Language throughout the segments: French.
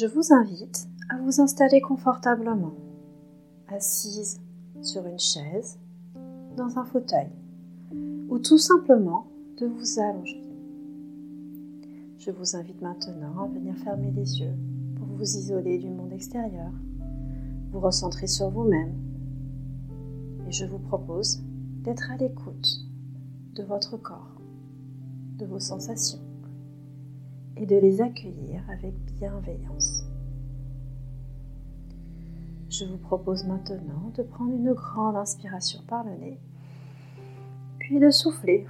Je vous invite à vous installer confortablement, assise sur une chaise, dans un fauteuil, ou tout simplement de vous allonger. Je vous invite maintenant à venir fermer les yeux pour vous isoler du monde extérieur, vous recentrer sur vous-même, et je vous propose d'être à l'écoute de votre corps, de vos sensations, et de les accueillir avec bienveillance. Je vous propose maintenant de prendre une grande inspiration par le nez, puis de souffler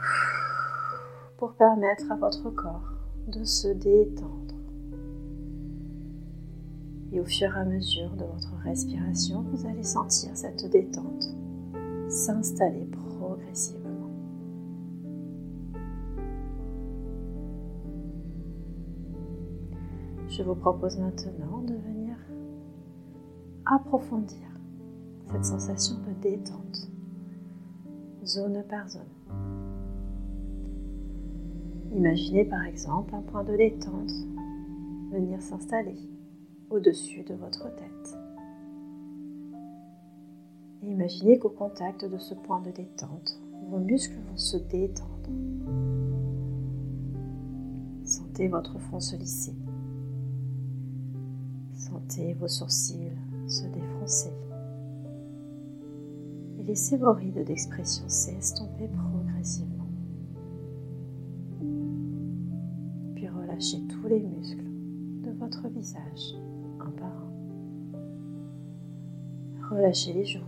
pour permettre à votre corps de se détendre. Et au fur et à mesure de votre respiration, vous allez sentir cette détente s'installer progressivement. Je vous propose maintenant de venir approfondir cette sensation de détente, zone par zone. Imaginez par exemple un point de détente venir s'installer au-dessus de votre tête. Et imaginez qu'au contact de ce point de détente, vos muscles vont se détendre. Sentez votre front se lisser. Sentez vos sourcils se défroncer. Et laissez vos rides d'expression s'estomper progressivement. relâchez tous les muscles de votre visage un par un. Relâchez les joues,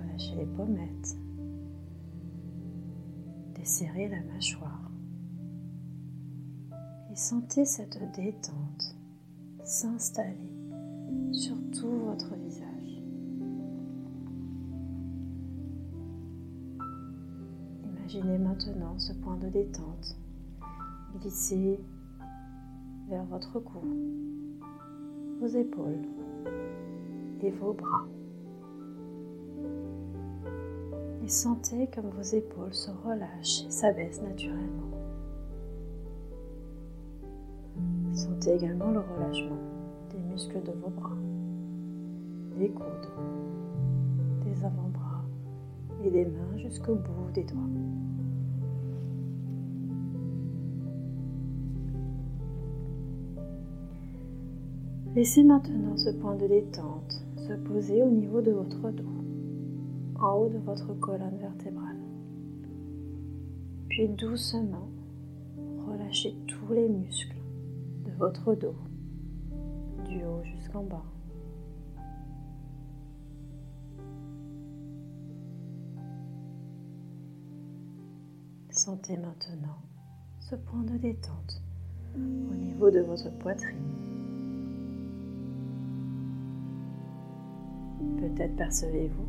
relâchez les pommettes, desserrez la mâchoire et sentez cette détente s'installer sur tout votre visage. Imaginez maintenant ce point de détente Glissez vers votre cou, vos épaules et vos bras. Et sentez comme vos épaules se relâchent et s'abaissent naturellement. Également le relâchement des muscles de vos bras, des coudes, des avant-bras et des mains jusqu'au bout des doigts. Laissez maintenant ce point de détente se poser au niveau de votre dos, en haut de votre colonne vertébrale. Puis doucement, relâchez tous les muscles votre dos, du haut jusqu'en bas. Sentez maintenant ce point de détente au niveau de votre poitrine. Peut-être percevez-vous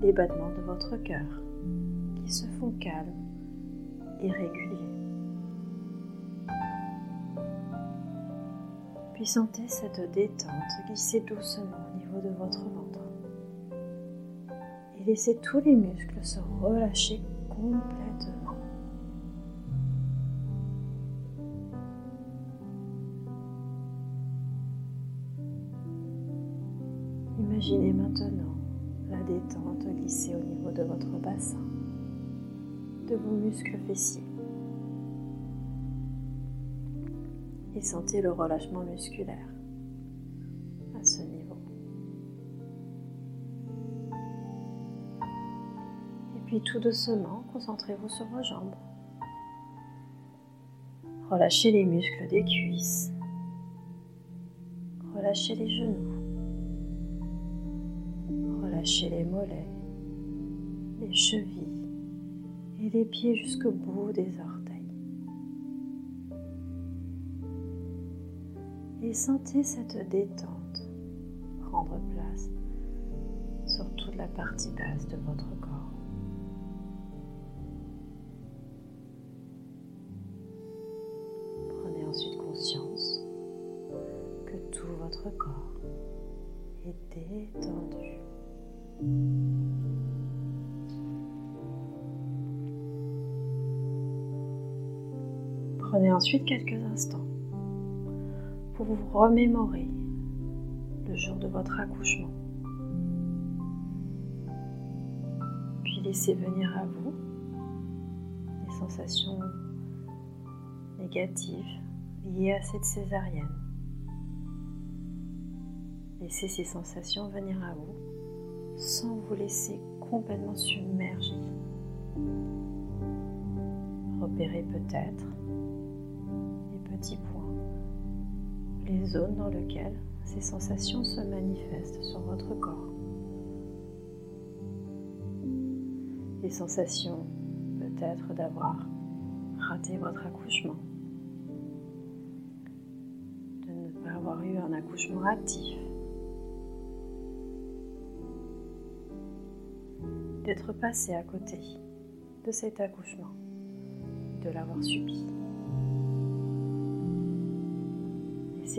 les battements de votre cœur qui se font calmes et réguliers. Puis sentez cette détente glisser doucement au niveau de votre ventre. Et laissez tous les muscles se relâcher complètement. Imaginez maintenant la détente glisser au niveau de votre bassin, de vos muscles fessiers. Et sentez le relâchement musculaire à ce niveau. Et puis tout doucement, concentrez-vous sur vos jambes. Relâchez les muscles des cuisses. Relâchez les genoux. Relâchez les mollets, les chevilles et les pieds jusqu'au bout des orteils. Et sentez cette détente prendre place sur toute la partie basse de votre corps. Prenez ensuite conscience que tout votre corps est détendu. Prenez ensuite quelques instants pour vous remémorer le jour de votre accouchement. Puis laissez venir à vous les sensations négatives liées à cette césarienne. Laissez ces sensations venir à vous sans vous laisser complètement submerger. Repérez peut-être les petits points, les zones dans lesquelles ces sensations se manifestent sur votre corps. Les sensations peut-être d'avoir raté votre accouchement, de ne pas avoir eu un accouchement actif, d'être passé à côté de cet accouchement, de l'avoir subi.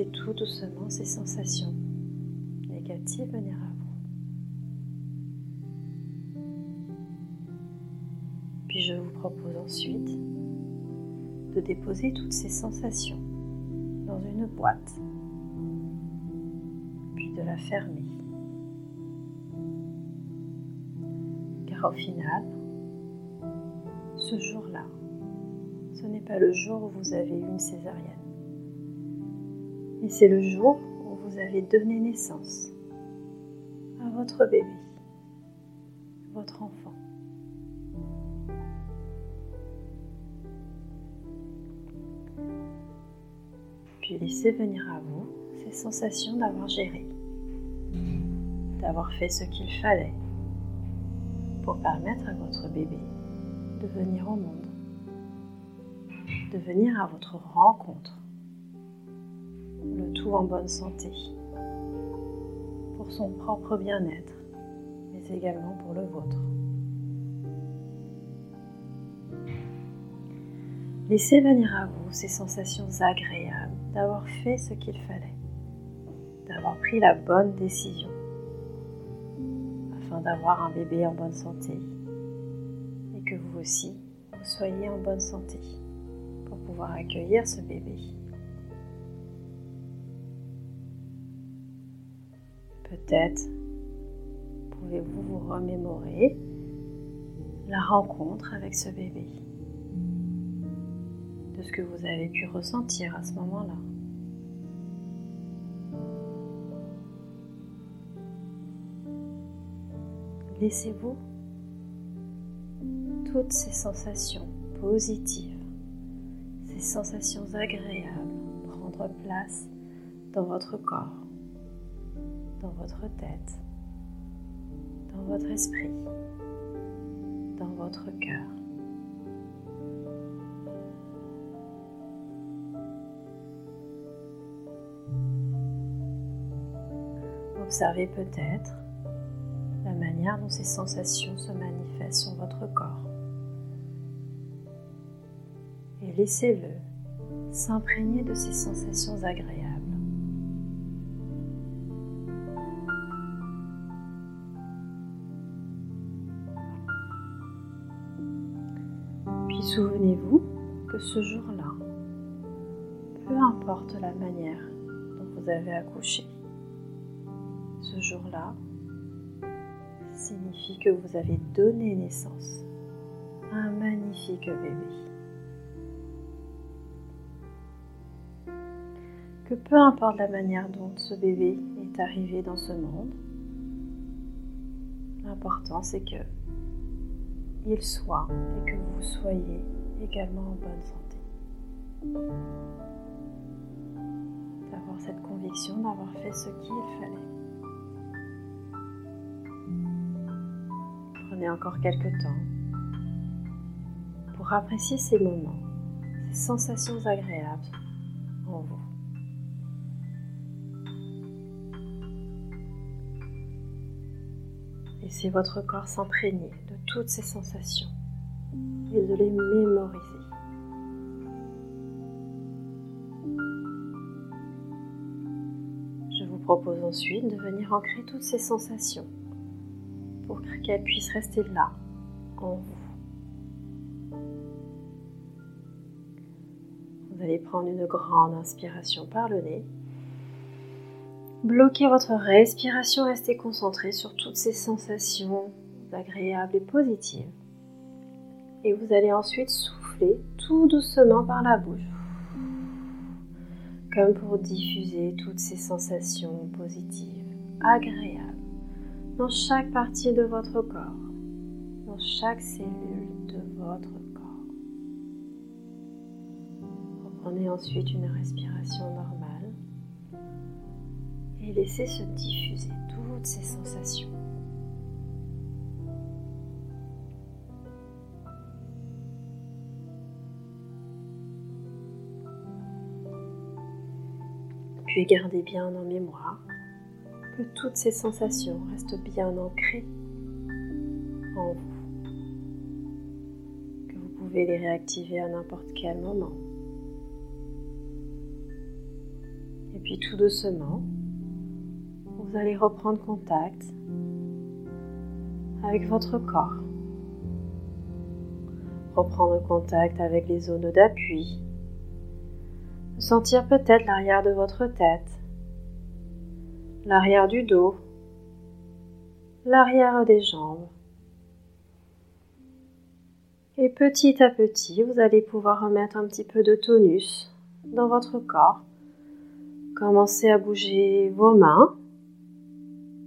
Tout doucement ces sensations négatives venir à vous. Puis je vous propose ensuite de déposer toutes ces sensations dans une boîte, puis de la fermer. Car au final, ce jour-là, ce n'est pas le jour où vous avez eu une césarienne. Et c'est le jour où vous avez donné naissance à votre bébé, votre enfant. Puis laissez venir à vous ces sensations d'avoir géré, d'avoir fait ce qu'il fallait pour permettre à votre bébé de venir au monde, de venir à votre rencontre le tout en bonne santé, pour son propre bien-être, mais également pour le vôtre. Laissez venir à vous ces sensations agréables d'avoir fait ce qu'il fallait, d'avoir pris la bonne décision, afin d'avoir un bébé en bonne santé et que vous aussi, vous soyez en bonne santé pour pouvoir accueillir ce bébé Peut-être pouvez-vous vous remémorer la rencontre avec ce bébé, de ce que vous avez pu ressentir à ce moment-là. Laissez-vous toutes ces sensations positives, ces sensations agréables prendre place dans votre corps dans votre tête, dans votre esprit, dans votre cœur. Observez peut-être la manière dont ces sensations se manifestent sur votre corps. Et laissez-le s'imprégner de ces sensations agréables. Souvenez-vous que ce jour-là, peu importe la manière dont vous avez accouché, ce jour-là signifie que vous avez donné naissance à un magnifique bébé. Que peu importe la manière dont ce bébé est arrivé dans ce monde, l'important c'est que il soit et que vous soyez également en bonne santé. D'avoir cette conviction d'avoir fait ce qu'il fallait. Prenez encore quelques temps pour apprécier ces moments, ces sensations agréables en vous. Laissez votre corps s'imprégner de toutes ces sensations et de les mémoriser. Je vous propose ensuite de venir ancrer toutes ces sensations pour qu'elles puissent rester là, en vous. Vous allez prendre une grande inspiration par le nez Bloquez votre respiration, restez concentré sur toutes ces sensations agréables et positives. Et vous allez ensuite souffler tout doucement par la bouche. Comme pour diffuser toutes ces sensations positives, agréables, dans chaque partie de votre corps, dans chaque cellule de votre corps. Reprenez ensuite une respiration normale et laissez se diffuser toutes ces sensations. Puis gardez bien en mémoire que toutes ces sensations restent bien ancrées en vous, que vous pouvez les réactiver à n'importe quel moment. Et puis tout doucement, vous allez reprendre contact avec votre corps. Reprendre contact avec les zones d'appui. Sentir peut-être l'arrière de votre tête, l'arrière du dos, l'arrière des jambes. Et petit à petit, vous allez pouvoir remettre un petit peu de tonus dans votre corps. Commencez à bouger vos mains,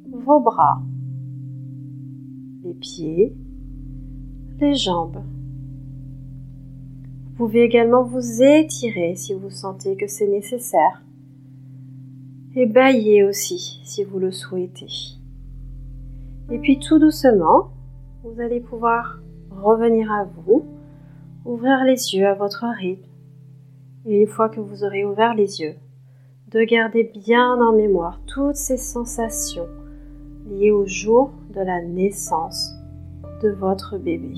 vos bras, les pieds, les jambes. Vous pouvez également vous étirer si vous sentez que c'est nécessaire. Et bailler aussi si vous le souhaitez. Et puis tout doucement, vous allez pouvoir revenir à vous, ouvrir les yeux à votre rythme. Et une fois que vous aurez ouvert les yeux, de garder bien en mémoire toutes ces sensations lié au jour de la naissance de votre bébé.